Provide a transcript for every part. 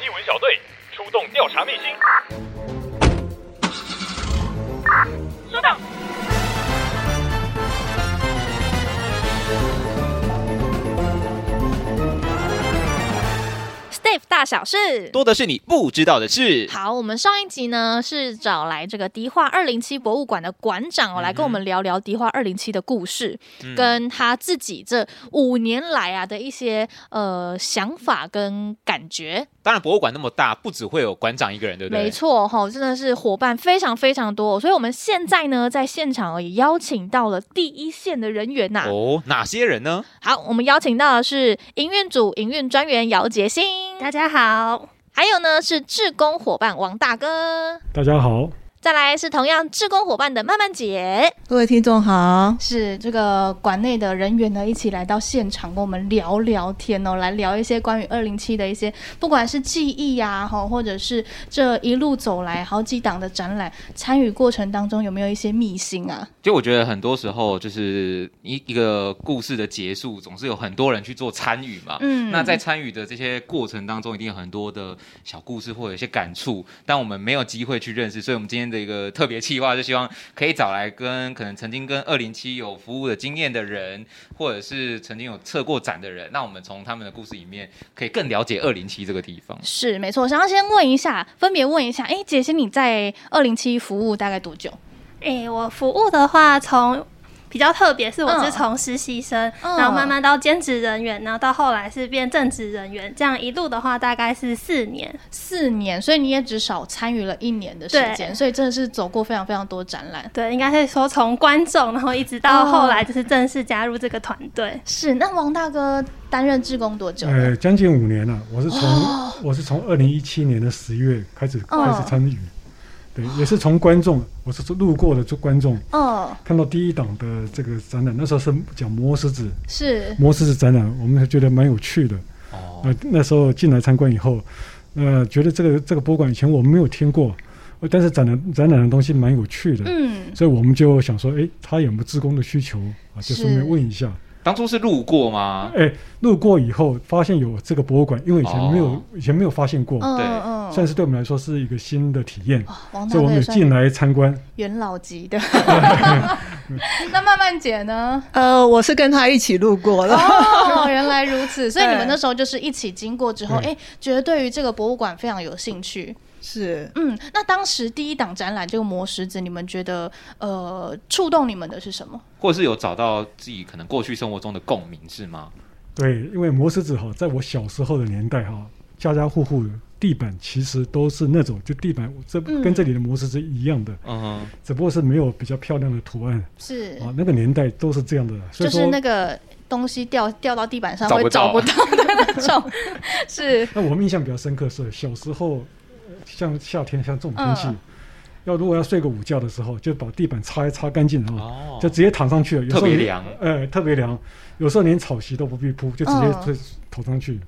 艺文小队出动调查秘辛。收到。Steve 大小事，多的是你不知道的事。好，我们上一集呢是找来这个迪化二零七博物馆的馆长哦，来跟我们聊聊迪化二零七的故事，嗯，跟他自己这五年来啊的一些呃想法跟感觉。当然，博物馆那么大，不只会有馆长一个人，对不对？没错，哈，真的是伙伴非常非常多，所以我们现在呢在现场也邀请到了第一线的人员呐。哦，哪些人呢？好，我们邀请到的是营运组营运专员姚杰兴。大家好，还有呢是志工伙伴王大哥，大家好。再来是同样志工伙伴的曼曼姐，各位听众好，是这个馆内的人员呢，一起来到现场跟我们聊聊天哦，来聊一些关于二零七的一些，不管是记忆呀，哈，或者是这一路走来好几档的展览，参与过程当中有没有一些秘辛啊？就我觉得很多时候就是一一个故事的结束，总是有很多人去做参与嘛，嗯，那在参与的这些过程当中，一定有很多的小故事或者有一些感触，但我们没有机会去认识，所以我们今天的。一个特别计划，就希望可以找来跟可能曾经跟二零七有服务的经验的人，或者是曾经有策过展的人，那我们从他们的故事里面可以更了解二零七这个地方。是没错，想要先问一下，分别问一下，哎，姐姐，你在二零七服务大概多久？哎，我服务的话，从比较特别，是我是从实习生，嗯，然后慢慢到兼职人员，然后到后来是变正职人员，这样一路的话大概是四年，四年，所以你也只少参与了一年的时间，所以真的是走过非常非常多展览。对，应该是说从观众，然后一直到后来就是正式加入这个团队。哦。是，那王大哥担任志工多久？呃，将近五年了。我是从、哦、我是从二零一七年的十月开始、哦、开始参与。对，也是从观众，我是路过的做观众，哦，看到第一档的这个展览，那时候是讲魔石子，是。魔石子展览，我们还觉得蛮有趣的，哦，呃，那时候进来参观以后，呃，觉得这个这个博物馆以前我们没有听过，但是展览展览的东西蛮有趣的，嗯，所以我们就想说，哎，他有没有自工的需求啊？就顺便问一下。当初是路过吗？哎，路过以后发现有这个博物馆，因为以前没有，哦、以前没有发现过，对、嗯，算是对我们来说是一个新的体验，哦、所以我们有进来参观。元老级的，那曼曼姐呢？呃，我是跟她一起路过的。哦，原来如此，所以你们那时候就是一起经过之后，哎，觉得对于这个博物馆非常有兴趣。是，嗯，那当时第一档展览这个魔石子，你们觉得呃触动你们的是什么？或者是有找到自己可能过去生活中的共鸣是吗？对，因为魔石子哈，在我小时候的年代哈，家家户户地板其实都是那种就地板这跟这里的魔石子一样的，嗯，只不过是没有比较漂亮的图案，是啊，那个年代都是这样的，就是那个东西掉掉到地板上会找不到的那种，是。那我们印象比较深刻是小时候。像夏天像这种天气，要、呃、如果要睡个午觉的时候，就把地板擦一擦干净啊、哦，就直接躺上去了。有时候特别凉，呃，特别凉。有时候连草席都不必铺，就直接就躺上去。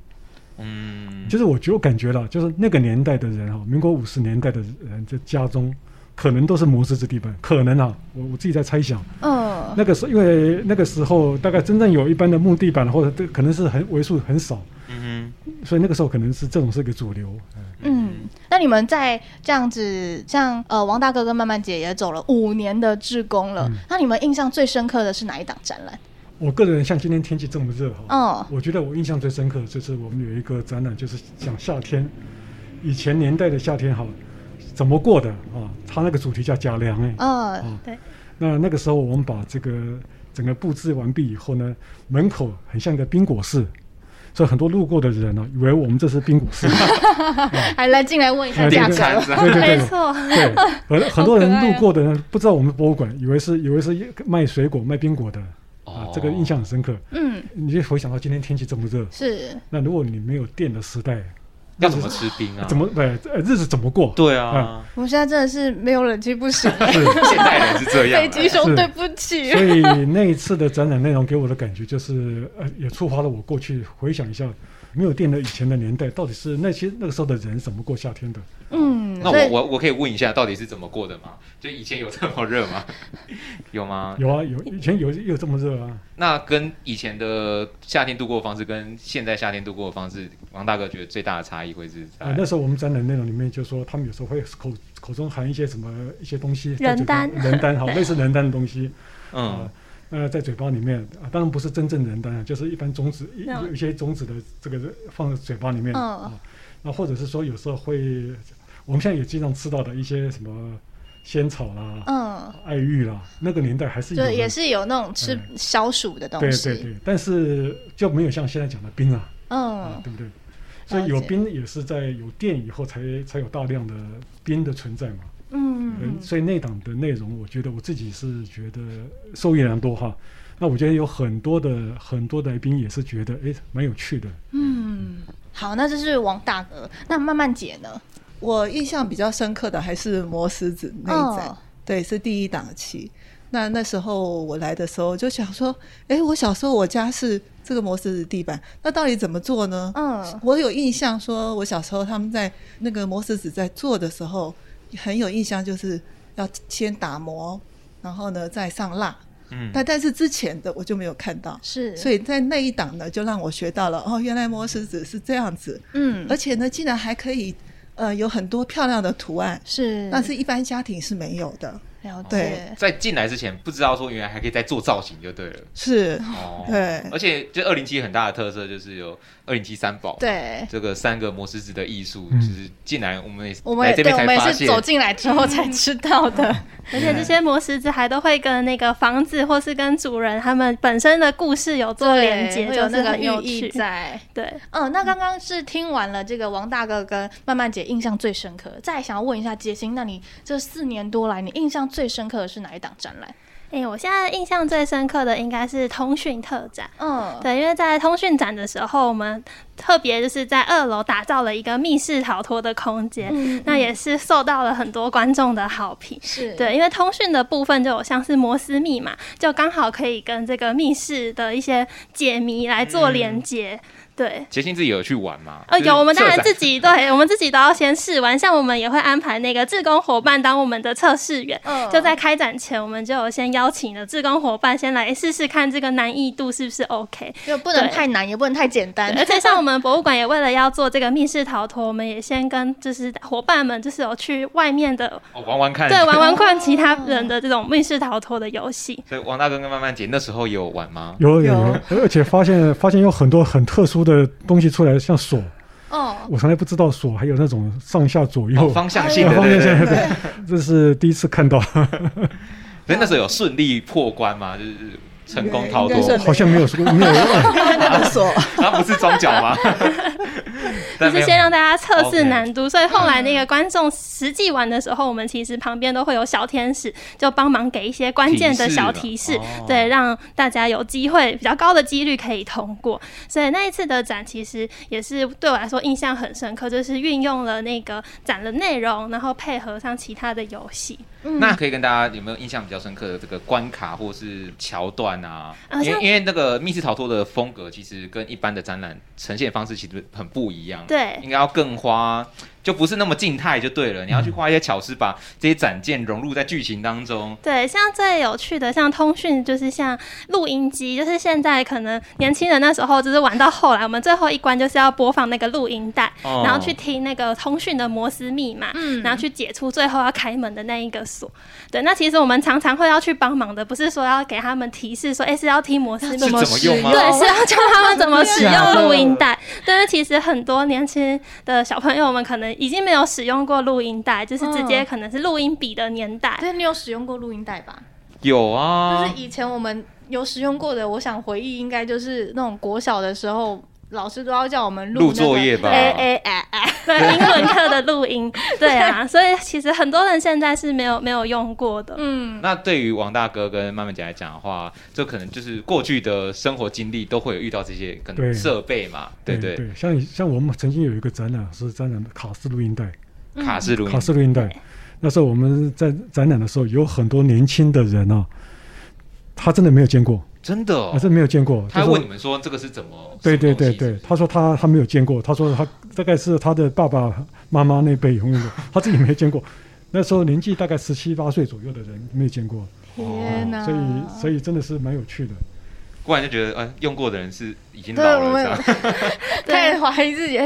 嗯，就是我觉得我感觉了，就是那个年代的人哈，民国五十年代的人，在家中可能都是磨石子地板，可能啊，我我自己在猜想。嗯、呃，那个时候因为那个时候大概真正有一般的木地板或者这可能是很为数很少。嗯，所以那个时候可能是这种是一个主流。嗯，那你们在这样子，像呃王大哥跟曼曼姐也走了五年的志工了，嗯，那你们印象最深刻的是哪一档展览？我个人像今天天气这么热哈，嗯，我觉得我印象最深刻的就是我们有一个展览，就是讲夏天，以前年代的夏天哈，怎么过的啊？他那个主题叫假凉哎，嗯，对。那那个时候我们把这个整个布置完毕以后呢，门口很像一个冰果室。所以很多路过的人呢、啊，以为我们这是冰果室，还 来进来问一下价格。对对对，没错。对，很 很多人路过的人不知道我们博物馆，以为是以为是卖水果、卖冰果的。啊，这个印象很深刻。嗯，你就回想到今天天气这么热，是。那如果你没有电的时代。要怎么吃冰啊？怎么对？日子怎么过？对啊，嗯、我们现在真的是没有冷气不行。是现代人是这样。北极熊，对不起。所以那一次的展览内容给我的感觉就是，呃，也触发了我过去回想一下，没有电的以前的年代，到底是那些那个时候的人怎么过夏天的？嗯，那我我我可以问一下，到底是怎么过的吗？就以前有这么热吗？有吗？有啊，有以前有有这么热啊。那跟以前的夏天度过的方式，跟现在夏天度过的方式，王大哥觉得最大的差异会是在？啊，那时候我们展览内容里面就说，他们有时候会口口中含一些什么一些东西，人丹，人丹，好，类似人丹的东西，嗯。啊呃，在嘴巴里面啊，当然不是真正人丹，就是一般种子，有一些种子的这个放在嘴巴里面啊。那或者是说，有时候会，我们现在也经常吃到的一些什么仙草啦，嗯，爱玉啦，那个年代还是有，也是有那种吃消暑的东西。对对对，但是就没有像现在讲的冰啊，嗯，对不对？所以有冰也是在有电以后才才有大量的冰的存在嘛。嗯，所以那档的内容，我觉得我自己是觉得受益良多哈。那我觉得有很多的很多的来宾也是觉得哎，蛮有趣的。嗯，好，那这是王大哥，那慢慢姐呢？我印象比较深刻的还是魔石子那一展，哦、对，是第一档期。那那时候我来的时候就想说，哎，我小时候我家是这个磨石子地板，那到底怎么做呢？嗯，我有印象说，我小时候他们在那个磨石子在做的时候。很有印象，就是要先打磨，然后呢再上蜡。嗯，但但是之前的我就没有看到，是，所以在那一档呢，就让我学到了哦，原来磨石子是这样子。嗯，而且呢，竟然还可以呃有很多漂亮的图案，是，但是一般家庭是没有的。了解。对，在进来之前不知道说原来还可以再做造型就对了。是，哦，对，而且就二零七很大的特色就是有二零七三宝，对，这个三个魔石子的艺术，就是进来我们也我们这边才发现，我们是走进来之后才知道的。而且这些魔石子还都会跟那个房子或是跟主人他们本身的故事有做连接，有那个寓意在。对，嗯，那刚刚是听完了这个王大哥跟曼曼姐印象最深刻，再想要问一下杰心，那你这四年多来，你印象最深刻的是哪一档展览？哎、欸，我现在印象最深刻的应该是通讯特展。嗯，对，因为在通讯展的时候，我们特别就是在二楼打造了一个密室逃脱的空间，嗯、那也是受到了很多观众的好评。是对，因为通讯的部分就有像是摩斯密码，就刚好可以跟这个密室的一些解谜来做连接。嗯对，杰心自己有去玩吗？哦，有，我们当然自己，对，我们自己都要先试玩。像我们也会安排那个志工伙伴当我们的测试员，嗯，就在开展前，我们就有先邀请了志工伙伴先来试试看这个难易度是不是 OK，就不能太难，也不能太简单。而且像我们博物馆也为了要做这个密室逃脱，我们也先跟就是伙伴们就是有去外面的玩玩看，对，玩玩看其他人的这种密室逃脱的游戏。所以王大哥跟曼曼姐那时候有玩吗？有有有，而且发现发现有很多很特殊的东西出来。像锁，哦，我从来不知道锁还有那种上下左右方向性的，方向性的，这是第一次看到。所以那时候有顺利破关吗？就是成功逃脱？好像没有说没有 那个锁，它 不是装脚吗？就是先让大家测试难度，所以后来那个观众实际玩的时候，我们其实旁边都会有小天使，就帮忙给一些关键的小提示，对，让大家有机会比较高的几率可以通过。所以那一次的展其实也是对我来说印象很深刻，就是运用了那个展的内容，然后配合上其他的游戏。那可以跟大家有没有印象比较深刻的这个关卡或是桥段啊？因为因为那个密室逃脱的风格其实跟一般的展览呈现方式其实很不一样。对，应该要更花。就不是那么静态就对了，你要去花一些巧思，把这些展件融入在剧情当中。对，像最有趣的，像通讯，就是像录音机，就是现在可能年轻人那时候就是玩到后来，我们最后一关就是要播放那个录音带，哦、然后去听那个通讯的摩斯密码，嗯，然后去解除最后要开门的那一个锁。对，那其实我们常常会要去帮忙的，不是说要给他们提示说，哎、欸，是要听摩斯怎么用吗？对，是要教他们怎么使用录音带。但 是其实很多年轻的小朋友们可能。已经没有使用过录音带，就是直接可能是录音笔的年代。对、嗯，你有使用过录音带吧？有啊，就是以前我们有使用过的。我想回忆应该就是那种国小的时候，老师都要叫我们录、那个、作业吧？哎哎哎哎，对，英文课的录音。对啊，所以其实很多人现在是没有没有用过的。嗯，那对于王大哥跟曼曼姐来讲的话，这可能就是过去的生活经历都会有遇到这些可能设备嘛？对对，对，对，像像我们曾经有一个展览是展览卡式录音带。卡式录音，卡式录音带。那时候我们在展览的时候，有很多年轻的人啊，他真的没有见过，真的、哦，还是没有见过。他问你们说这个是怎么？对对对对，他说他他没有见过，他说他大概是他的爸爸妈妈那辈用过，他自己没见过。那时候年纪大概十七八岁左右的人没有见过。天哪！所以所以真的是蛮有趣的。忽然就觉得，呃，用过的人是已经老了，太 怀疑自己。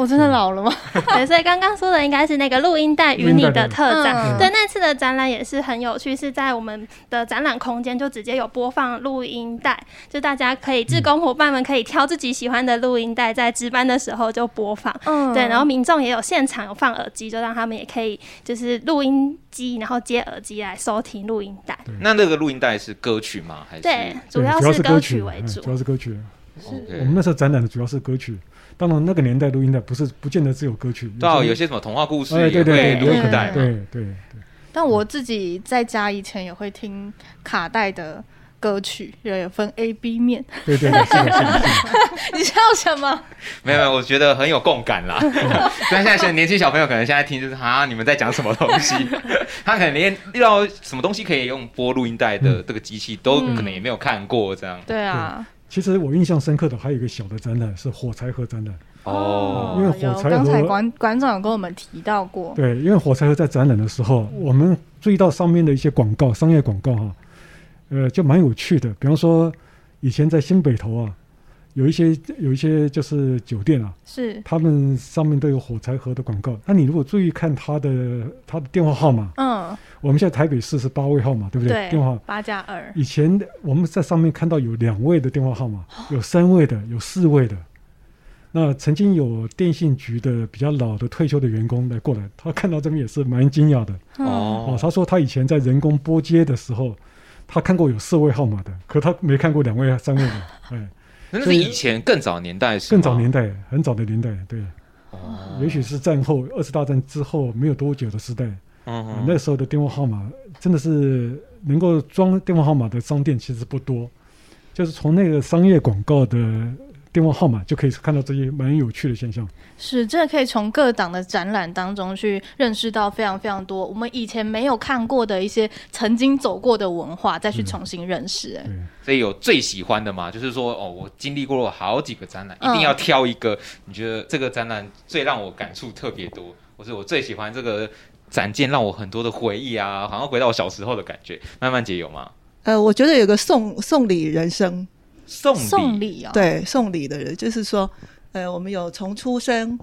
我真的老了吗？对，所以刚刚说的应该是那个录音带与你的特展。嗯、对，那次的展览也是很有趣，是在我们的展览空间就直接有播放录音带，就大家可以，志工伙伴们可以挑自己喜欢的录音带，在值班的时候就播放。嗯，对，然后民众也有现场有放耳机，就让他们也可以就是录音机，然后接耳机来收听录音带。那那个录音带是歌曲吗？还是？对，主要是歌曲为主，主要是歌曲。是我们那时候展览的主要是歌曲。当然，那个年代录音带不是不见得只有歌曲，对，有些什么童话故事也会录音带，对对对。但我自己在家以前也会听卡带的歌曲，也有分 A、B 面。对对对，是的，是的。你笑什么？没有没有，我觉得很有共感啦。但现在年轻小朋友可能现在听就是啊，你们在讲什么东西？他可能连遇到什么东西可以用播录音带的这个机器都可能也没有看过，这样。对啊。其实我印象深刻的还有一个小的展览是火柴盒展览。哦，因为火柴盒，刚才馆馆长有跟我们提到过，对，因为火柴盒在展览的时候，我们注意到上面的一些广告，商业广告哈，呃，就蛮有趣的，比方说以前在新北投啊。有一些有一些就是酒店啊，是他们上面都有火柴盒的广告。那你如果注意看他的他的电话号码，嗯，我们现在台北市是八位号码，对不对？对，电话八加二。以前我们在上面看到有两位的电话号码，有三位的，有四位的。那曾经有电信局的比较老的退休的员工来过来，他看到这边也是蛮惊讶的。哦，哦，他说他以前在人工拨接的时候，他看过有四位号码的，可他没看过两位、三位的，哎。那是以前更早年代，更早年代，很早的年代，对，哦，也许是战后二次大战之后没有多久的时代，嗯哼，那时候的电话号码真的是能够装电话号码的商店其实不多，就是从那个商业广告的。电话号码就可以看到这些蛮有趣的现象。是，这可以从各档的展览当中去认识到非常非常多我们以前没有看过的一些曾经走过的文化，再去重新认识。哎，所以有最喜欢的吗？就是说，哦，我经历过了好几个展览，一定要挑一个，你觉得这个展览最让我感触特别多，或是我最喜欢这个展件，让我很多的回忆啊，好像回到我小时候的感觉。慢慢姐有吗？呃，我觉得有个送送礼人生。送送礼啊，对，送礼的人就是说，呃，我们有从出生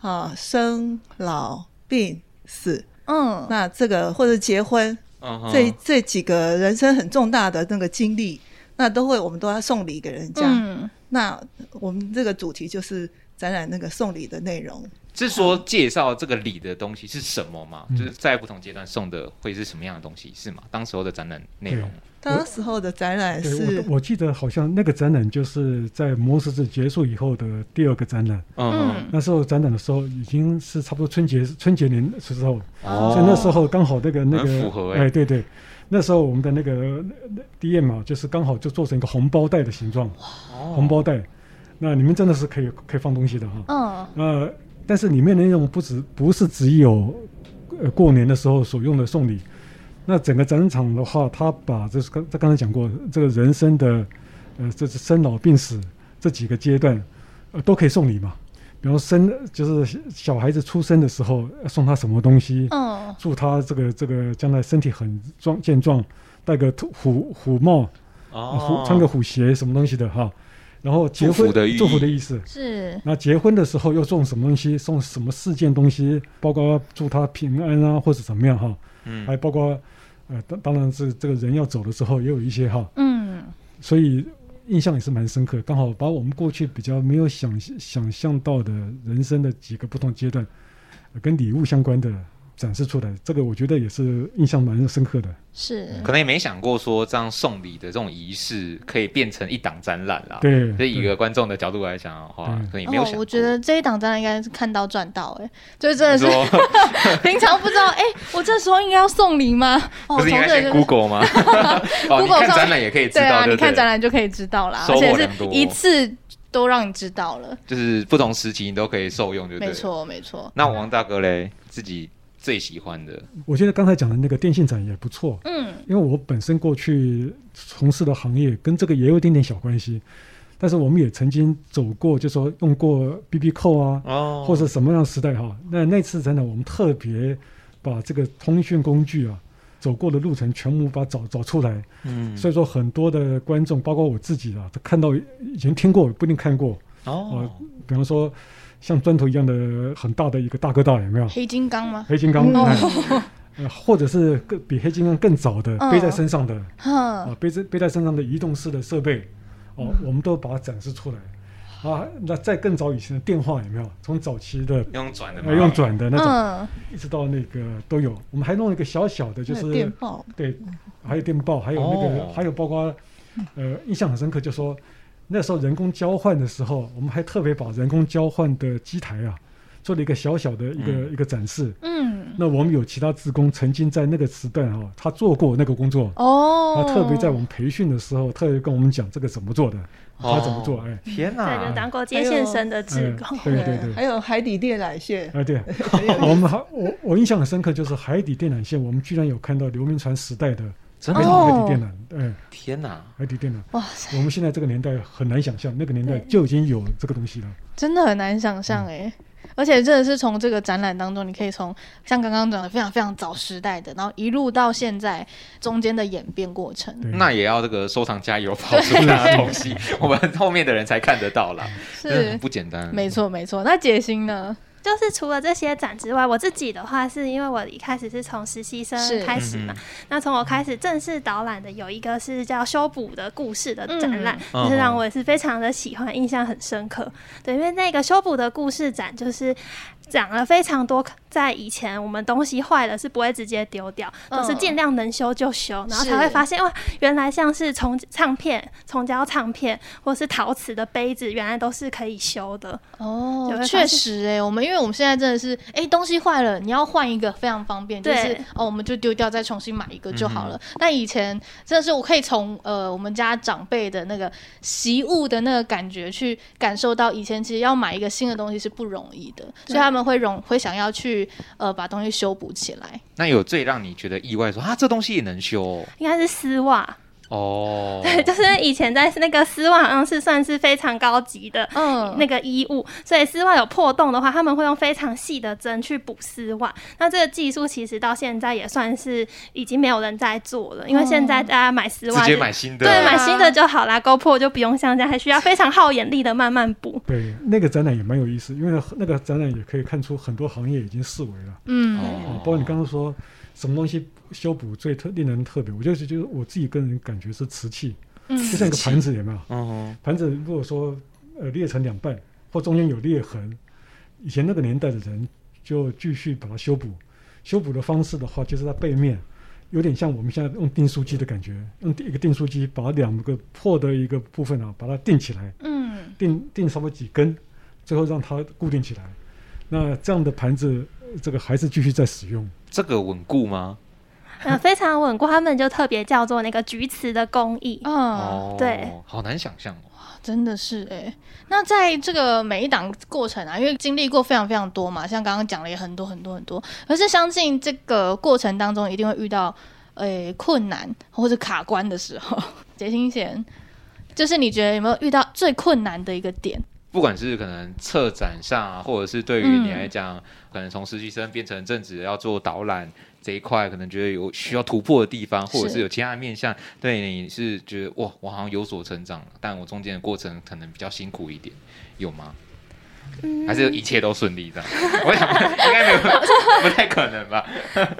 啊，生老病死，嗯，那这个或者结婚，嗯，这这几个人生很重大的那个经历，那都会我们都要送礼给人家。嗯，那我们这个主题就是展览那个送礼的内容。是说介绍这个礼的东西是什么吗？嗯、就是在不同阶段送的会是什么样的东西，是吗？当时候的展览内容。当时候的展览是我，我记得好像那个展览就是在魔石子结束以后的第二个展览。嗯，那时候展览的时候已经是差不多春节春节年时候，哦、所以那时候刚好那个那个符合哎、欸，对对，那时候我们的那个 DM 啊，就是刚好就做成一个红包袋的形状，哦、红包袋，那里面真的是可以可以放东西的哈。嗯，呃。但是里面的内容不止不是只有，呃，过年的时候所用的送礼，那整个展场的话，他把这是刚这刚才讲过这个人生的，呃，这是生老病死这几个阶段，呃，都可以送礼嘛。比方生就是小孩子出生的时候送他什么东西，嗯，祝他这个这个将来身体很壮健壮，戴个虎虎帽，哦，虎穿个虎鞋什么东西的哈。然后结婚祝福的，祝福的意思是，那结婚的时候又送什么东西？送什么四件东西？包括祝他平安啊，或者怎么样哈？嗯，还包括呃，当当然是这个人要走的时候也有一些哈。嗯，所以印象也是蛮深刻。刚好把我们过去比较没有想想象到的人生的几个不同阶段，呃，跟礼物相关的。展示出来，这个我觉得也是印象蛮深刻的。是，可能也没想过说这样送礼的这种仪式可以变成一档展览啦。对，所以以一个观众的角度来讲的话，可能也没有想过。我觉得这一档展览应该是看到赚到，哎，就是真的是 平常不知道，哎，我这时候应该要送礼吗？不是应该先 Google 吗？Google 看展览也可以知道，对啊，你看展览就可以知道啦，而且是一次都让你知道了，就是不同时期你都可以受用，对不对？没错，没错。那王大哥嘞，自己。最喜欢的？我觉得刚才讲的那个电信展也不错，嗯，因为我本身过去从事的行业跟这个也有一点点小关系，但是我们也曾经走过，就说用过 BB 扣啊，哦，或者什么样的时代哈。那那次真的，我们特别把这个通讯工具啊。走过的路程全部把它找找出来，嗯，所以说很多的观众，包括我自己啊，都看到以前听过，不一定看过哦、呃。比方说像砖头一样的很大的一个大哥大，有没有？黑金刚吗？黑金刚，呃，或者是更比黑金刚更早的背在身上的，啊、呃，背在背在身上的移动式的设备，哦、呃，我们都把它展示出来。啊，那在更早以前的电话有没有？从早期的用转的，用转的那种，嗯、一直到那个都有。我们还弄了一个小小的，就是电报，对，还有电报，还有那个，哦、还有包括，呃，印象很深刻，就是说那时候人工交换的时候，我们还特别把人工交换的机台啊。做了一个小小的一个、嗯、一个展示。嗯，那我们有其他职工曾经在那个时段哈、哦，他做过那个工作。哦，他特别在我们培训的时候，特别跟我们讲这个怎么做的，哦、他怎么做。哎，天哪！对，就当过接线生的职工。对对对，还有海底电缆线。哎，对，我们还我我印象很深刻，就是海底电缆线，我们居然有看到刘铭传时代的真的海底电缆。哎，天哪！海底电缆。哇塞！我们现在这个年代很难想象，那个年代就已经有这个东西了。真的很难想象哎。嗯而且真的是从这个展览当中，你可以从像刚刚讲的非常非常早时代的，然后一路到现在中间的演变过程。那也要这个收藏家有跑出来的东西，我们后面的人才看得到啦，是不简单。没错没错。那解心呢？就是除了这些展之外，我自己的话是因为我一开始是从实习生开始嘛，嗯、那从我开始正式导览的有一个是叫修补的故事的展览，嗯、就是让我也是非常的喜欢，印象很深刻。对，因为那个修补的故事展就是。讲了非常多，在以前我们东西坏了是不会直接丢掉，嗯、都是尽量能修就修，然后才会发现哇，原来像是从唱片、从胶唱片或是陶瓷的杯子，原来都是可以修的。哦，确实哎、欸，我们因为我们现在真的是哎、欸、东西坏了，你要换一个非常方便，就是哦我们就丢掉再重新买一个就好了。嗯、但以前真的是我可以从呃我们家长辈的那个习物的那个感觉去感受到，以前其实要买一个新的东西是不容易的，所以他们。会容会想要去呃把东西修补起来。那有最让你觉得意外说啊，这东西也能修哦？应该是丝袜。哦，对，就是以前在那个丝袜好像是算是非常高级的，嗯，那个衣物，嗯、所以丝袜有破洞的话，他们会用非常细的针去补丝袜。那这个技术其实到现在也算是已经没有人在做了，因为现在大家买丝袜直接买新的，对，买新的就好啦，勾破就不用像这样，还需要非常耗眼力的慢慢补。对，那个展览也蛮有意思，因为那个展览也可以看出很多行业已经式微了，嗯，哦，包括你刚刚说。什么东西修补最特令人特别？我就是就是我自己个人感觉是瓷器，嗯，就像一个盘子有没有？嗯，盘子如果说呃裂成两半或中间有裂痕，以前那个年代的人就继续把它修补。修补的方式的话，就是它背面有点像我们现在用订书机的感觉，用一个订书机把两个破的一个部分啊，把它钉起来，嗯，钉钉稍微几根，最后让它固定起来。那这样的盘子，这个还是继续在使用。这个稳固吗？嗯，非常稳固。他们就特别叫做那个菊瓷的工艺。嗯，对，好难想象哦。真的是哎、欸。那在这个每一档过程啊，因为经历过非常非常多嘛，像刚刚讲了也很多很多很多。可是相信这个过程当中一定会遇到诶、欸、困难或者卡关的时候。杰心贤，就是你觉得有没有遇到最困难的一个点？不管是可能策展上啊，或者是对于你来讲，嗯、可能从实习生变成正职要做导览这一块，可能觉得有需要突破的地方，或者是有其他的面向，对你是觉得哇，我好像有所成长，但我中间的过程可能比较辛苦一点，有吗？嗯、还是一切都顺利的？我想应该没有，不太可能吧？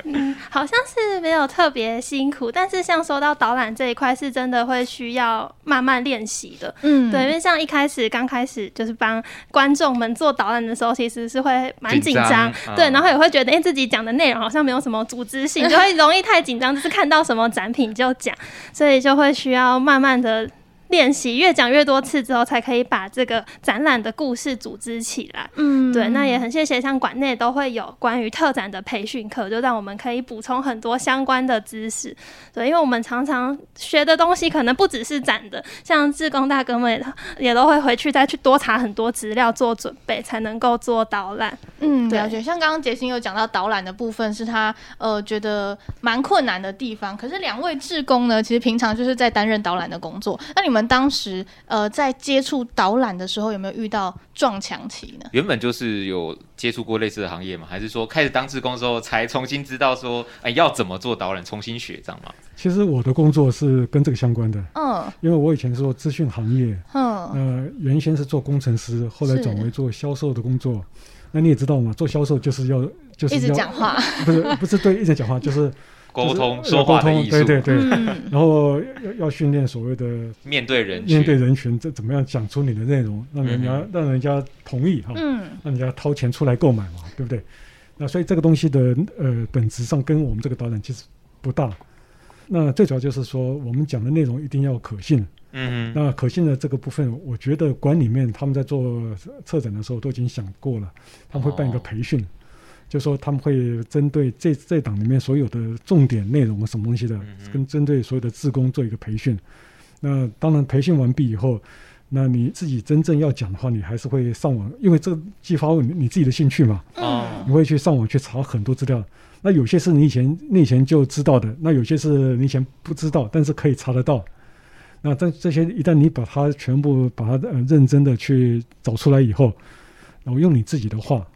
嗯，好像是没有特别辛苦，但是像说到导览这一块，是真的会需要慢慢练习的。嗯，对，因为像一开始刚开始就是帮观众们做导览的时候，其实是会蛮紧张，嗯、对，然后也会觉得哎、欸、自己讲的内容好像没有什么组织性，就会容易太紧张，就是看到什么展品就讲，所以就会需要慢慢的。练习，越讲越多次之后，才可以把这个展览的故事组织起来。嗯，对，那也很谢谢，像馆内都会有关于特展的培训课，就让我们可以补充很多相关的知识。对，因为我们常常学的东西可能不只是展的，像志工大哥们也都会回去再去多查很多资料做准备，才能够做导览。嗯，了解。像刚刚杰星有讲到导览的部分，是他呃觉得蛮困难的地方。可是两位志工呢，其实平常就是在担任导览的工作。那你们当时呃在接触导览的时候，有没有遇到撞墙期呢？原本就是有接触过类似的行业吗？还是说开始当志工之后才重新知道说，哎，要怎么做导览，重新学这样吗？其实我的工作是跟这个相关的。嗯，因为我以前是做资讯行业，嗯，呃，原先是做工程师，后来转为做销售的工作。那你也知道嘛，做销售就是要就是要一直讲话，不是不是对一直讲话，就是沟通说话的艺术，对对对。嗯、然后要要训练所谓的面对人群，面对人群，这怎么样讲出你的内容，让人家、嗯、让人家同意哈，嗯，让人家掏钱出来购买嘛，对不对？那所以这个东西的呃本质上跟我们这个导览其实不大。那最主要就是说，我们讲的内容一定要可信。嗯，那可信的这个部分，我觉得馆里面他们在做策展的时候都已经想过了，他们会办一个培训，哦、就说他们会针对这这档里面所有的重点内容什么东西的，跟针对所有的志工做一个培训。那当然培训完毕以后，那你自己真正要讲的话，你还是会上网，因为这激发你你自己的兴趣嘛。哦，你会去上网去查很多资料。那有些是你以前你以前就知道的，那有些是你以前不知道，但是可以查得到。那这这些一旦你把它全部把它呃认真的去找出来以后，然后用你自己的话，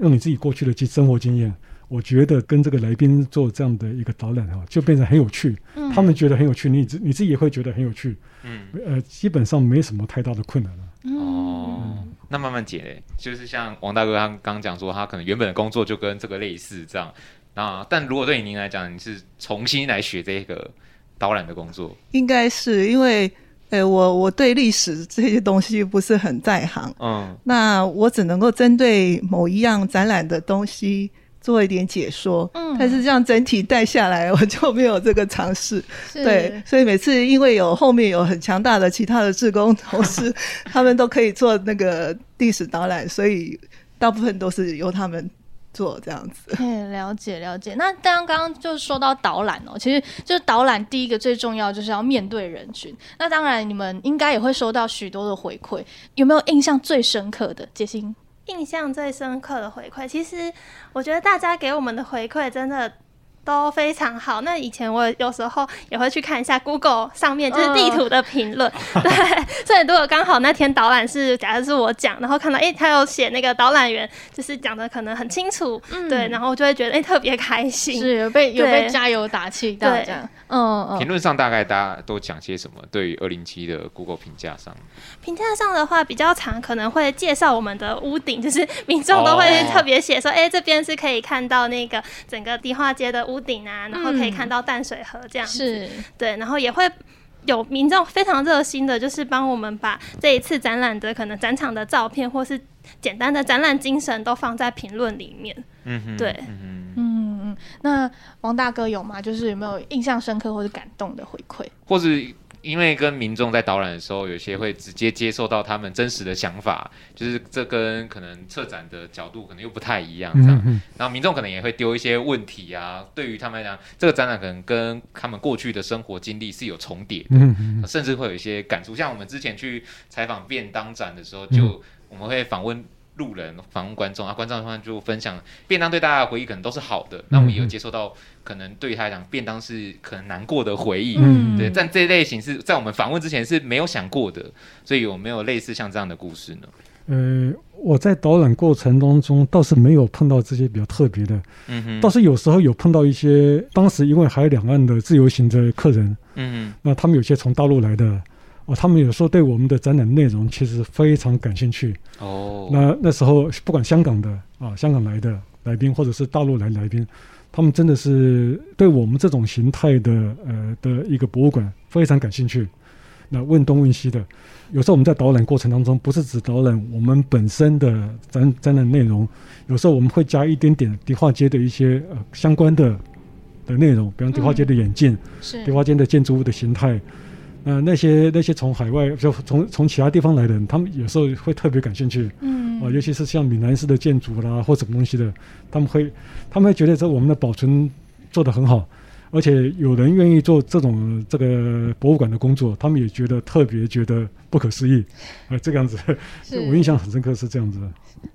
用你自己过去的经生活经验，我觉得跟这个来宾做这样的一个导览哈，就变成很有趣。嗯，他们觉得很有趣，你自你自己也会觉得很有趣。嗯，呃，基本上没什么太大的困难了。哦，嗯，那慢慢解嘞，就是像王大哥他刚刚讲说，他可能原本的工作就跟这个类似这样。那但如果对您来讲，你是重新来学这个。导览的工作应该是因为，呃、欸，我我对历史这些东西不是很在行，嗯，那我只能够针对某一样展览的东西做一点解说，嗯，但是这样整体带下来，我就没有这个尝试，对，所以每次因为有后面有很强大的其他的志工同事，他们都可以做那个历史导览，所以大部分都是由他们。做这样子，嘿，了解了解。那刚刚就是说到导览哦，其实就是导览第一个最重要就是要面对人群。那当然你们应该也会收到许多的回馈，有没有印象最深刻的？杰星，印象最深刻的回馈，其实我觉得大家给我们的回馈真的。都非常好。那以前我有时候也会去看一下 Google 上面就是地图的评论，嗯、对。所以如果刚好那天导览是，假如是我讲，然后看到哎、欸，他有写那个导览员，就是讲的可能很清楚，嗯、对，然后我就会觉得哎、欸，特别开心，是有被有被加油打气到这样。嗯嗯。评论上大概大家都讲些什么？对于二零七的 Google 评价上，评价上的话比较长，可能会介绍我们的屋顶，就是民众都会特别写说，哎、哦欸，这边是可以看到那个整个迪化街的。屋顶啊，然后可以看到淡水河这样子，嗯、是对，然后也会有民众非常热心的，就是帮我们把这一次展览的可能展场的照片，或是简单的展览精神都放在评论里面。嗯哼，对，嗯嗯，那王大哥有吗？就是有没有印象深刻或者感动的回馈，或是？因为跟民众在导览的时候，有些会直接接受到他们真实的想法，就是这跟可能策展的角度可能又不太一样，这样。然后民众可能也会丢一些问题啊，对于他们来讲，这个展览可能跟他们过去的生活经历是有重叠的，甚至会有一些感触。像我们之前去采访便当展的时候，就我们会访问。路人访问观众啊，观众的话就分享便当对大家的回忆可能都是好的，那我们也有接受到可能对于他来讲便当是可能难过的回忆，嗯，对，但这类型是在我们访问之前是没有想过的，所以有没有类似像这样的故事呢？呃，我在导览过程当中倒是没有碰到这些比较特别的，嗯哼，倒是有时候有碰到一些当时因为还有两岸的自由行的客人，嗯哼，那他们有些从大陆来的。哦，他们有时候对我们的展览内容其实非常感兴趣。哦，那那时候不管香港的啊，香港来的来宾，或者是大陆来的来宾，他们真的是对我们这种形态的呃的一个博物馆非常感兴趣。那问东问西的，有时候我们在导览过程当中，不是只导览我们本身的展展览内容，有时候我们会加一点点迪化街的一些呃相关的的内容，比方迪化街的演进，嗯、是迪化街的建筑物的形态。那那些那些从海外就从从其他地方来的人，他们有时候会特别感兴趣，嗯，啊，尤其是像闽南式的建筑啦或什么东西的，他们会他们会觉得这我们的保存做得很好，而且有人愿意做这种这个博物馆的工作，他们也觉得特别觉得不可思议，啊，这个样子，我印象很深刻是这样子的。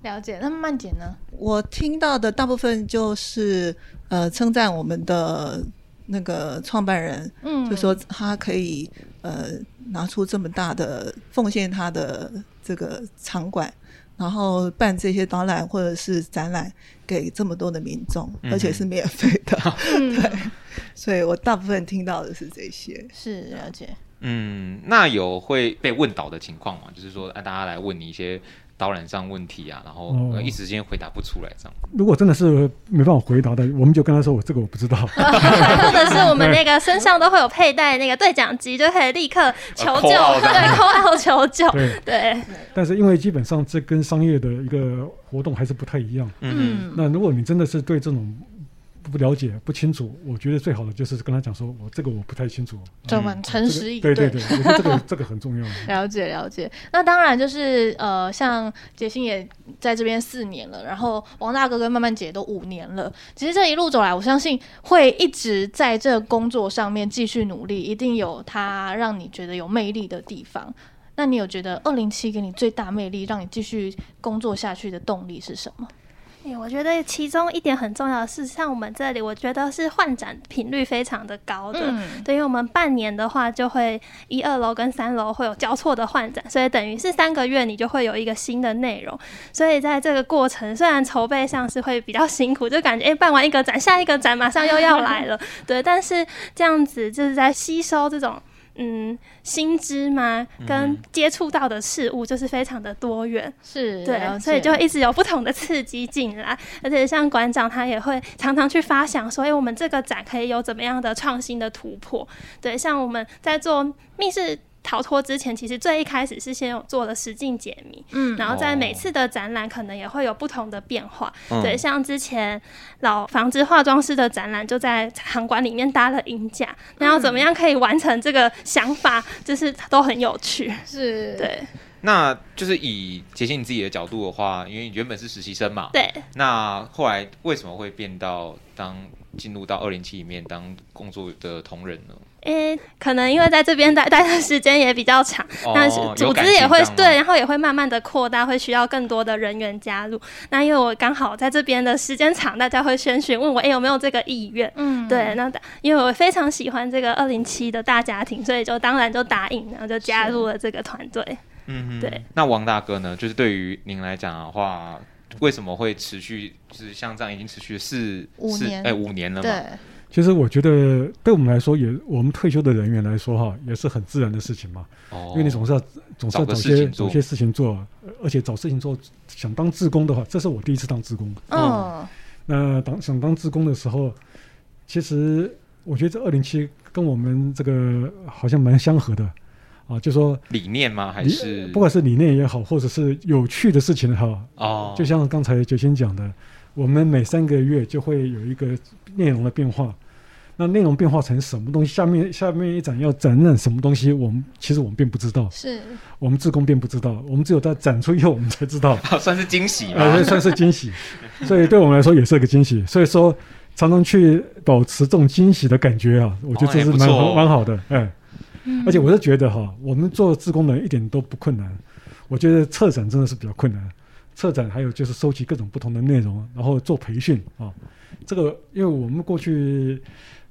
了解，那曼姐呢？我听到的大部分就是呃称赞我们的那个创办人，嗯，就说他可以。呃，拿出这么大的奉献，他的这个场馆，然后办这些导览或者是展览给这么多的民众，嗯、而且是免费的，嗯、对，所以我大部分听到的是这些，是了解。嗯，那有会被问倒的情况吗？就是说，让大家来问你一些。导览上问题啊，然后一时间回答不出来这样。哦。如果真的是没办法回答的，我们就跟他说：“我这个我不知道。”或者是我们那个身上都会有佩戴那个对讲机，就可以立刻求救，对，call out 求救。对对。但是因为基本上这跟商业的一个活动还是不太一样。嗯。那如果你真的是对这种。不了解不清楚，我觉得最好的就是跟他讲说，我这个我不太清楚，就蛮诚实一点。对对对，我觉得这个 这个很重要。了解了解，那当然就是呃，像杰星也在这边四年了，然后王大哥跟曼曼姐都五年了。其实这一路走来，我相信会一直在这工作上面继续努力，一定有他让你觉得有魅力的地方。那你有觉得二零七给你最大魅力，让你继续工作下去的动力是什么？我觉得其中一点很重要的是，像我们这里，我觉得是换展频率非常的高的。嗯，对于我们半年的话，就会一二楼跟三楼会有交错的换展，所以等于是三个月你就会有一个新的内容。所以在这个过程，虽然筹备上是会比较辛苦，就感觉哎、欸，办完一个展，下一个展马上又要来了，对。但是这样子就是在吸收这种。嗯，新知吗？跟接触到的事物就是非常的多元，是对，所以就一直有不同的刺激进来，而且像馆长他也会常常去发想，所以我们这个展可以有怎么样的创新的突破？对，像我们在做密室。逃脱之前，其实最一开始是先有做了实境解谜，嗯，然后在每次的展览可能也会有不同的变化，嗯、对，像之前老房子化妆师的展览就在场馆里面搭了银架，然后怎么样可以完成这个想法，就是都很有趣，是，对。那就是以杰星你自己的角度的话，因为原本是实习生嘛，对，那后来为什么会变到当进入到二零七里面当工作的同仁呢？诶、欸，可能因为在这边待待的时间也比较长，但是组织也会对，然后也会慢慢的扩大，会需要更多的人员加入。那因为我刚好在这边的时间长，大家会先询问我，诶、欸，有没有这个意愿？嗯，对。那因为我非常喜欢这个二零七的大家庭，所以就当然就答应，然后就加入了这个团队。嗯，对。那王大哥呢？就是对于您来讲的话，为什么会持续？就是像这样已经持续了四五年，哎、欸，五年了嘛？对。其实我觉得，对我们来说，也我们退休的人员来说，哈，也是很自然的事情嘛。哦。因为你总是要总是要找些找些事情做，而且找事情做，想当志工的话，这是我第一次当志工。哦。那当想当志工的时候，其实我觉得这二零七跟我们这个好像蛮相合的，啊，就说理念吗？还是不管是理念也好，或者是有趣的事情也好，哦，就像刚才杰星讲的。我们每三个月就会有一个内容的变化，那内容变化成什么东西？下面下面一展要展览什么东西？我们其实我们并不知道，是。我们自工并不知道，我们只有在展出以后我们才知道，算是惊喜啊、呃，算是惊喜，所以对我们来说也是个惊喜。所以说，常常去保持这种惊喜的感觉啊，我觉得这是蛮蛮、好的，哎，嗯、而且我是觉得哈，我们做自工的一点都不困难，我觉得策展真的是比较困难。策展还有就是收集各种不同的内容，然后做培训啊。这个因为我们过去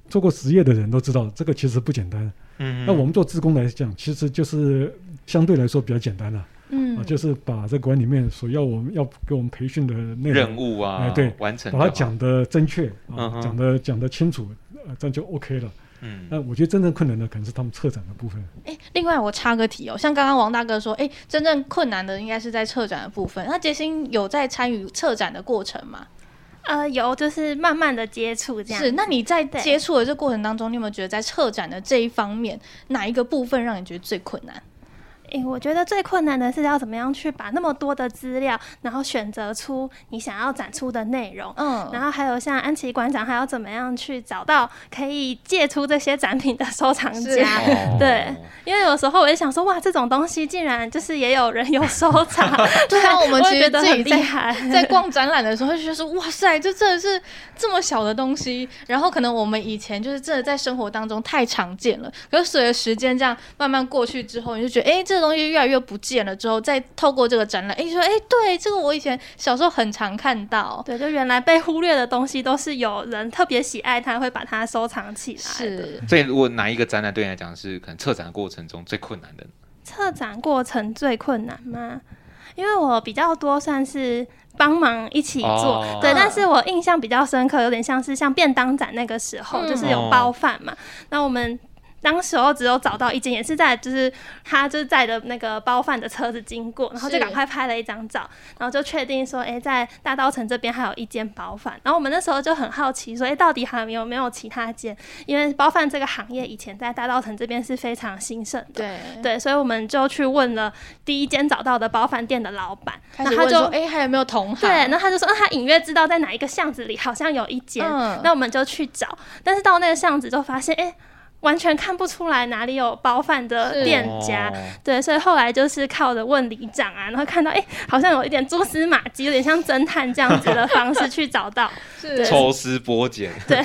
做过实业的人都知道，这个其实不简单。嗯，嗯，那我们做职工来讲，其实就是相对来说比较简单了。嗯，啊，就是把这馆里面所要我们要给我们培训的内容任务啊，哎，对，完成，把它讲的正确啊，讲的讲的清楚，呃，这样就 OK 了。嗯，那我觉得真正困难的可能是他们策展的部分。哎、欸，另外我插个题哦，像刚刚王大哥说，哎、欸，真正困难的应该是在策展的部分。那杰星有在参与策展的过程吗？呃，有，就是慢慢的接触这样。是，那你在接触的这过程当中，你有没有觉得在策展的这一方面，哪一个部分让你觉得最困难？诶、哎、欸，我觉得最困难的是要怎么样去把那么多的资料，然后选择出你想要展出的内容。嗯，然后还有像安琪馆长，还要怎么样去找到可以借出这些展品的收藏家？对，因为有时候我就想说，哇，这种东西竟然就是也有人有收藏。对啊，我们其实自己厉害，在逛展览的时候就觉得说，哇塞，这真的是这么小的东西。然后可能我们以前就是真的在生活当中太常见了，可是随着时间这样慢慢过去之后，你就觉得，哎，这个东西越来越不见了。之后再透过这个展览，哎，说，哎，对，这个我以前小时候很常看到，对，就原来被忽略的东西，都是有人特别喜爱它，会把它收藏起来。是。所以，如果哪一个展览对你来讲是可能策展过程中最困难的？策展过程最困难吗？因为我比较多算是帮忙一起做，哦、对，但是我印象比较深刻，有点像是像便当展那个时候，嗯、就是有包饭嘛，那我们。当时候只有找到一间，也是在就是他就是载的那个包饭的车子经过，然后就赶快拍了一张照，然后就确定说，哎、欸，在大稻城这边还有一间包饭。然后我们那时候就很好奇，说，哎、欸，到底还有没有其他间？因为包饭这个行业以前在大稻城这边是非常兴盛的，对对，所以我们就去问了第一间找到的包饭店的老板，然后他就，哎、欸，还有没有同行？对，然后他就说，嗯，他隐约知道在哪一个巷子里好像有一间，嗯、那我们就去找，但是到那个巷子就发现，哎、欸。完全看不出来哪里有包饭的店家，对，所以后来就是靠着问里长啊，然后看到哎、欸，好像有一点蛛丝马迹，有点像侦探这样子的方式去找到，是。抽丝剥茧，对，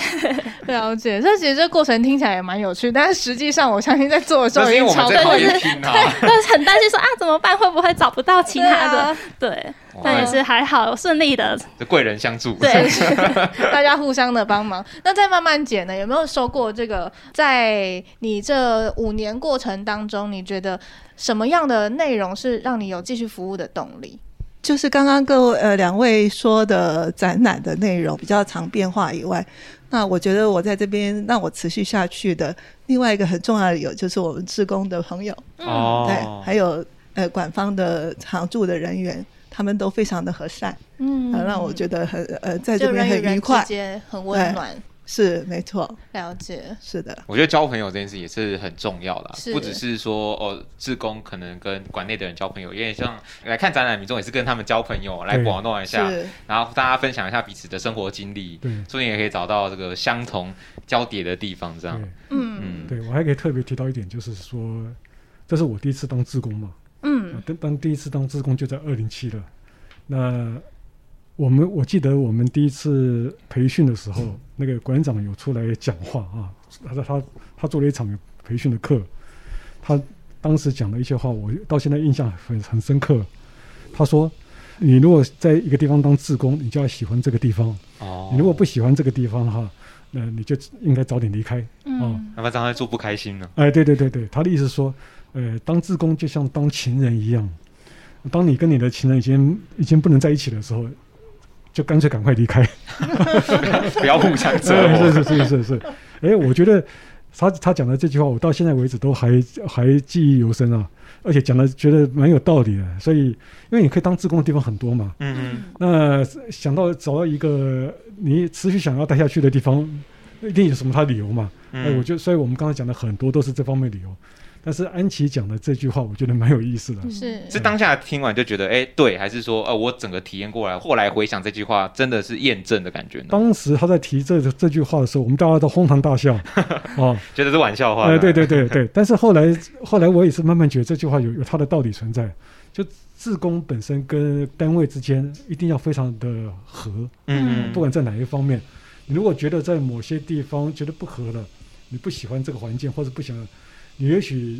了解。这其实这过程听起来也蛮有趣，但是实际上我相信在做的时候已经超过，就 是对，就是很担心说啊怎么办，会不会找不到其他的，对。但也是还好顺利的，贵人相助，对，大家互相的帮忙。那再慢慢减呢？有没有说过这个？在你这五年过程当中，你觉得什么样的内容是让你有继续服务的动力？就是刚刚各位呃两位说的展览的内容比较常变化以外，那我觉得我在这边让我持续下去的另外一个很重要的理由，就是我们志工的朋友嗯，对，还有呃馆方的常驻的人员。他们都非常的和善，嗯，啊、让我觉得很呃，在这边很愉快，很温暖，是没错，了解，是的。我觉得交朋友这件事也是很重要的，不只是说哦，志工可能跟馆内的人交朋友，因为像来看展览民众也是跟他们交朋友，来广东一下，然后大家分享一下彼此的生活经历，对，所以也可以找到这个相同交叠的地方，这样，嗯嗯，对我还可以特别提到一点，就是说，这是我第一次当志工嘛。嗯，当当第一次当志工就在二零七了。那我们我记得我们第一次培训的时候，那个馆长有出来讲话啊，他说他他做了一场培训的课，他当时讲了一些话，我到现在印象很很深刻。他说：“你如果在一个地方当志工，你就要喜欢这个地方。哦，你如果不喜欢这个地方的话，那你就应该早点离开。嗯，要不然让他做不开心呢。哎，对对对对，他的意思说。”呃，当志工就像当情人一样，当你跟你的情人已经已经不能在一起的时候，就干脆赶快离开，不要互相折磨。是是是是是，哎，我觉得他他讲的这句话，我到现在为止都还还记忆犹深啊，而且讲的觉得蛮有道理的。所以，因为你可以当志工的地方很多嘛，嗯嗯，那想到找到一个你持续想要待下去的地方，一定有什么他理由嘛？哎、嗯，我觉得，所以我们刚才讲的很多都是这方面理由。但是安琪讲的这句话，我觉得蛮有意思的。是是当下听完就觉得，哎，对，还是说，呃，我整个体验过来，后来回想这句话，真的是验证的感觉呢？当时他在提这这句话的时候，我们大家都哄堂大笑，哦，觉得是玩笑话。哎，对对对对。但是后来后来我也是慢慢觉得这句话有有它的道理存在。就自工本身跟单位之间一定要非常的合，嗯，不管在哪一方面，你如果觉得在某些地方觉得不合了，你不喜欢这个环境或者不想欢。你也许，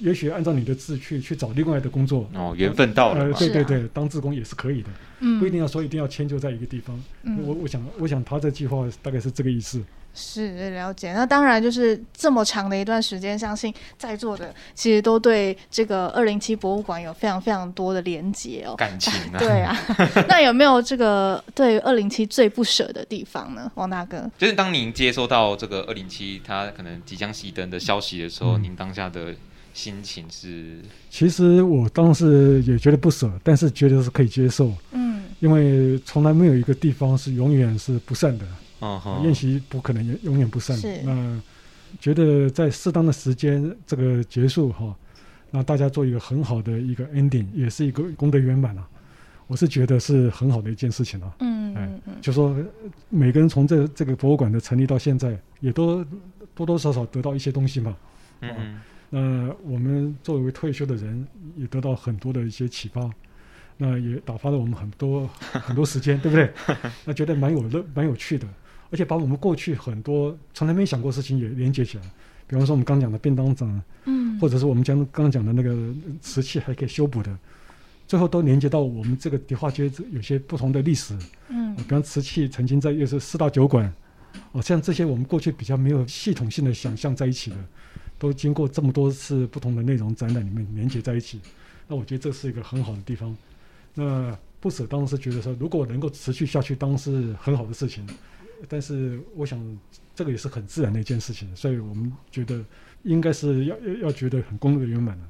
也许按照你的志去去找另外的工作哦，缘分到了，呃，对对对，当志工也是可以的，嗯，不一定要说一定要迁就在一个地方。嗯，我我想我想他这计划大概是这个意思。是了解，那当然就是这么长的一段时间，相信在座的其实都对这个二零七博物馆有非常非常多的连结哦，感情啊，对啊。那有没有这个对二零七最不舍的地方呢，王大哥？就是当您接收到这个二零七它可能即将熄灯的消息的时候，嗯、您当下的心情是？其实我当时也觉得不舍，但是觉得是可以接受，嗯，因为从来没有一个地方是永远是不散的。哦，宴席不可能永永远不散。是那觉得在适当的时间这个结束哈，那大家做一个很好的一个 ending，也是一个功德圆满啊。我是觉得是很好的一件事情啊。嗯嗯嗯，就说每个人从这这个博物馆的成立到现在，也都多多少少得到一些东西嘛。嗯，嗯。那我们作为退休的人，也得到很多的一些启发。那也打发了我们很多很多时间，对不对？那觉得蛮有乐、蛮有趣的，而且把我们过去很多从来没想过的事情也连接起来。比方说我们刚讲的便当长，嗯，或者是我们将刚刚讲的那个瓷器还可以修补的，最后都连接到我们这个迪化街有些不同的历史。嗯，比方瓷器曾经在又是四大酒馆，哦，像这些我们过去比较没有系统性的想象在一起的，都经过这么多次不同的内容展览里面连接在一起。那我觉得这是一个很好的地方。那不舍当时觉得说，如果能够持续下去，当是很好的事情。但是我想，这个也是很自然的一件事情，所以我们觉得应该是要要要觉得很功德圆满的。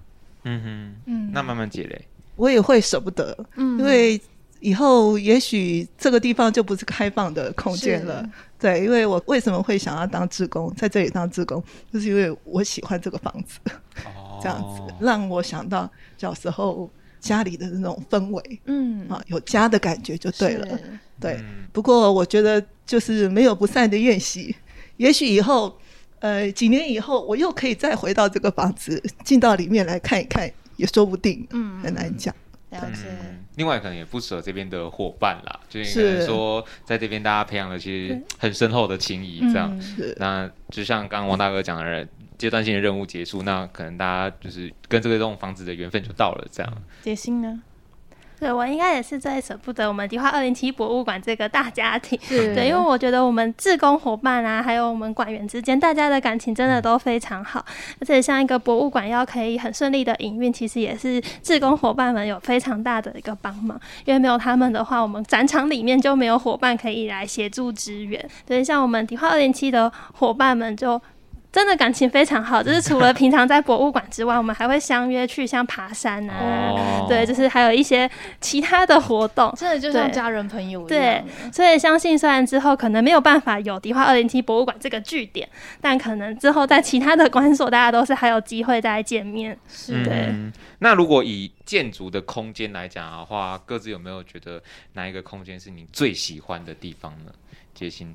嗯哼，嗯，那慢慢积累，我也会舍不得，嗯，因为以后也许这个地方就不是开放的空间了。对，因为我为什么会想要当志工，在这里当志工，就是因为我喜欢这个房子，哦，这样子让我想到小时候。家里的那种氛围，嗯啊，有家的感觉就对了，对。不过我觉得就是没有不散的宴席，也许以后，呃，几年以后我又可以再回到这个房子，进到里面来看一看，也说不定，嗯，很难讲。了解。另外可能也不舍这边的伙伴啦，就是说在这边大家培养了其实很深厚的情谊，这样。是。那就像刚刚王大哥讲的人。阶段性的任务结束，那可能大家就是跟这个栋房子的缘分就到了，这样。杰心呢？对，我应该也是最舍不得我们迪化二零七博物馆这个大家庭。对，因为我觉得我们志工伙伴啊，还有我们馆员之间，大家的感情真的都非常好。而且像一个博物馆要可以很顺利的营运，其实也是志工伙伴们有非常大的一个帮忙。因为没有他们的话，我们展场里面就没有伙伴可以来协助支援。对，像我们迪化二零七的伙伴们就。真的感情非常好，就是除了 平常在博物馆之外，我们还会相约去像爬山啊，哦、对，就是还有一些其他的活动，真的就像家人朋友一样。对，所以相信虽然之后可能没有办法有迪化二零七博物馆这个据点，但可能之后在其他的馆所，大家都是还有机会再见面。是，对。嗯、那如果以建筑的空间来讲的话，各自有没有觉得哪一个空间是你最喜欢的地方呢？杰心。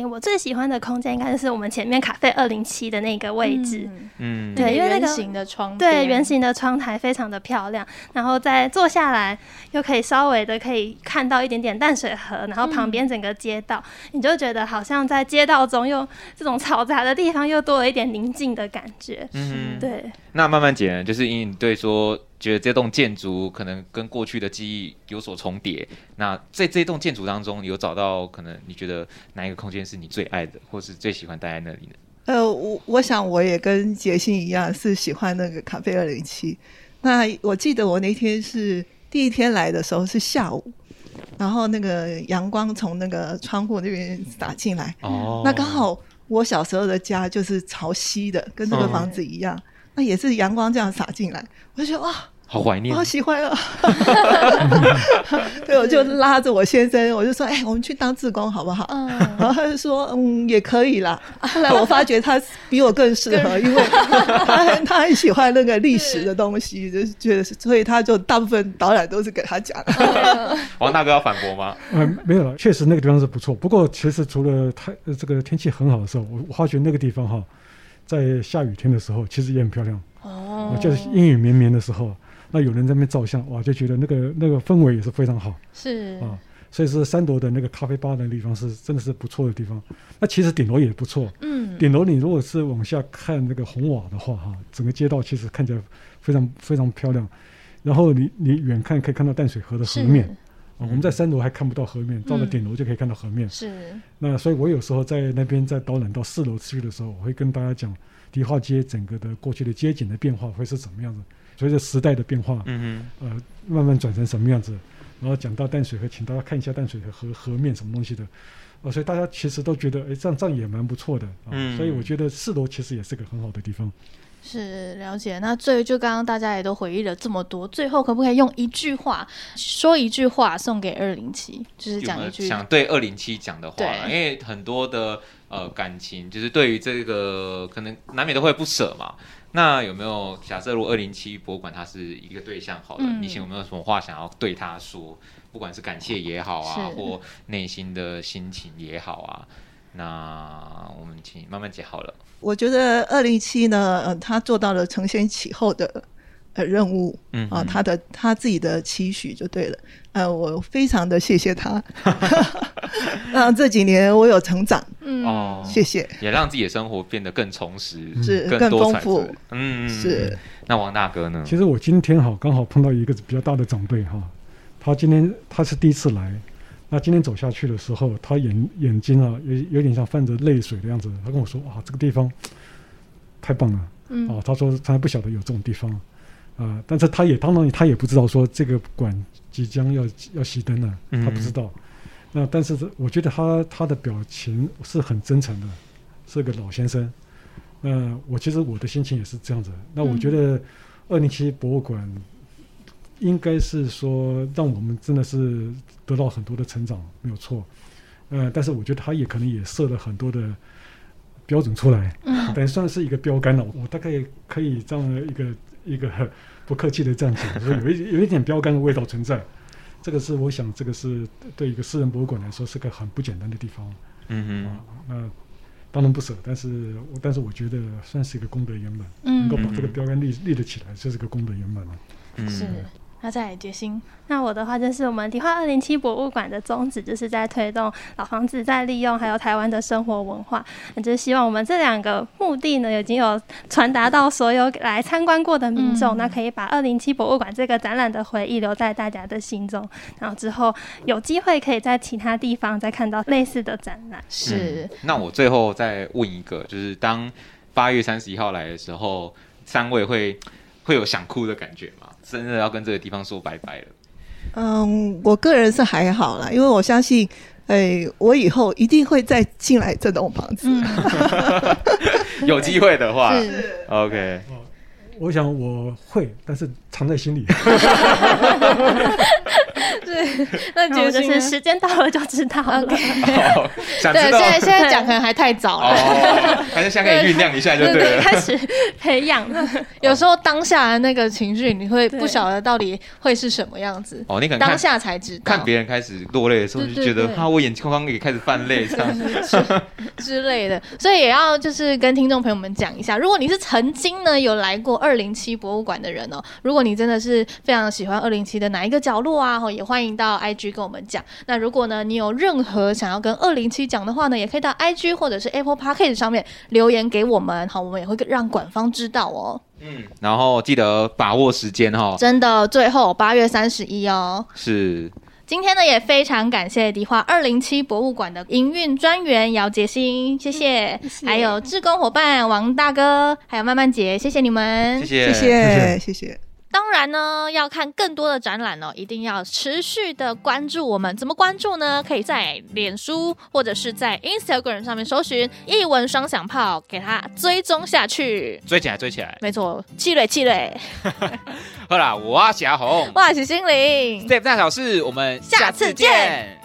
欸、我最喜欢的空间应该就是我们前面卡费二零七的那个位置。嗯，对，因为那个圆形的窗，对，圆形的窗台非常的漂亮。然后再坐下来，又可以稍微的可以看到一点点淡水河，然后旁边整个街道，嗯、你就觉得好像在街道中，又这种嘈杂的地方，又多了一点宁静的感觉。嗯，对。那慢慢讲，就是因为你对说。觉得这栋建筑可能跟过去的记忆有所重叠。那在这栋建筑当中，你有找到可能你觉得哪一个空间是你最爱的，或是最喜欢待在那里的？呃，我我想我也跟杰信一样，是喜欢那个咖啡二零七。那我记得我那天是第一天来的时候是下午，然后那个阳光从那个窗户那边洒进来。哦。那刚好我小时候的家就是朝西的，跟这个房子一样。嗯、那也是阳光这样洒进来，我就觉得哇。好怀念，好喜欢啊！对，我就拉着我先生，我就说：“哎、欸，我们去当志工好不好？”嗯，然后他就说：“嗯，也可以啦。”后来我发觉他比我更适合，因为他 很他很喜欢那个历史的东西，就是觉得，所以他就大部分导览都是给他讲。王大哥要反驳吗？嗯，没有了，确实那个地方是不错。不过，其实除了太这个天气很好的时候，我我发觉那个地方哈，在下雨天的时候，其实也很漂亮。哦，就是阴雨绵绵的时候。那有人在那边照相，哇，就觉得那个那个氛围也是非常好，是。啊，所以是三楼的那个咖啡吧的地方是真的是不错的地方。那其实顶楼也不错，嗯，顶楼你如果是往下看那个红瓦的话，哈，整个街道其实看起来非常非常漂亮。然后你你远看可以看到淡水河的河面，啊，我们在三楼还看不到河面，到了顶楼就可以看到河面。是，那所以我有时候在那边在导览到四楼去的时候，我会跟大家讲迪化街整个的过去的街景的变化会是怎么样子。随着时代的变化，嗯嗯，呃，慢慢转成什么样子，然后讲到淡水河，请大家看一下淡水河河河面什么东西的，呃，所以大家其实都觉得，哎，这样这样也蛮不错的，啊、嗯，所以我觉得四楼其实也是个很好的地方。是了解，那最就刚刚大家也都回忆了这么多，最后可不可以用一句话说一句话送给二零七，就是讲一句想对二零七讲的话，对。因为很多的呃感情，就是对于这个可能难免都会不舍嘛。那有没有假设，如果二零七博物馆它是一个对象，好了，你、嗯、有没有什么话想要对他说？不管是感谢也好啊，或内心的心情也好啊，那我们请慢慢讲好了。我觉得二零七呢，呃，他做到了承先启后的呃任务，嗯啊，他的他自己的期许就对了。呃，我非常的谢谢他，让这几年我有成长，嗯，哦谢谢，也让自己的生活变得更充实，是更丰富，嗯，是。那王大哥呢？其实我今天哈刚好碰到一个比较大的长辈哈。他今天他是第一次来，那今天走下去的时候，他眼眼睛啊有有点像泛着泪水的样子。他跟我说：“哇，这个地方太棒了！”嗯，啊，他说他还不晓得有这种地方，啊、呃，但是他也当然他也不知道说这个馆即将要要熄灯了，他不知道。嗯、那但是我觉得他他的表情是很真诚的，是个老先生。那我其实我的心情也是这样子。那我觉得二零七博物馆。应该是说，让我们真的是得到很多的成长，没有错。呃，但是我觉得他也可能也设了很多的标准出来，嗯，等于算是一个标杆了。我大概可以这样一个一个 不客气的这样讲，说有一有一点标杆的味道存在。这个是我想，这个是对一个私人博物馆来说是个很不简单的地方。嗯嗯。啊那、呃、当然不舍，但是我但是我觉得算是一个功德圆满，嗯，能够把这个标杆立立得起来，这是个功德圆满了。嗯。是。那再来决心，那我的话就是我们迪化二零七博物馆的宗旨，就是在推动老房子再利用，还有台湾的生活文化。那就是希望我们这两个目的呢，已经有传达到所有来参观过的民众，嗯，那可以把二零七博物馆这个展览的回忆留在大家的心中，然后之后有机会可以在其他地方再看到类似的展览。是，嗯。那我最后再问一个，就是当八月三十一号来的时候，三位会会有想哭的感觉吗？真的要跟这个地方说拜拜了。嗯，我个人是还好啦，因为我相信，哎、欸，我以后一定会再进来这栋房子。嗯、有机会的话，OK。我想我会，但是藏在心里。对，那就是时间到了就知道了。对，现在现在讲可能还太早了，哦、还是先可以酝酿一下就对了。对对对，开始培养。有时候当下的那个情绪，你会不晓得到底会是什么样子。哦，你可能当下才知道。看别人开始落泪的时候，就觉得哈，我眼睛眶也开始泛泪，这样之类的。所以也要就是跟听众朋友们讲一下，如果你是曾经呢有来过二零七博物馆的人哦，如果你真的是非常喜欢二零七的哪一个角落啊，也欢迎到 IG 跟我们讲。那如果呢，你有任何想要跟二零七讲的话呢，也可以到 IG 或者是 Apple Podcast 上面留言给我们，好，我们也会让馆方知道哦。嗯，然后记得把握时间哈、哦，真的，最后八月三十一哦。是。今天呢，也非常感谢迪化二零七博物馆的营运专员姚杰星，谢谢，谢谢，还有志工伙伴王大哥，还有曼曼姐，谢谢你们，谢谢，谢谢，谢谢。当然呢，要看更多的展览哦，一定要持续的关注我们。怎么关注呢？可以在脸书或者是在 Instagram 上面搜寻“一文双响炮”，给它追踪下去。追起来，追起来。没错，气累，气累。好啦，我是阿红，我是心灵。这大小事，我们下次见。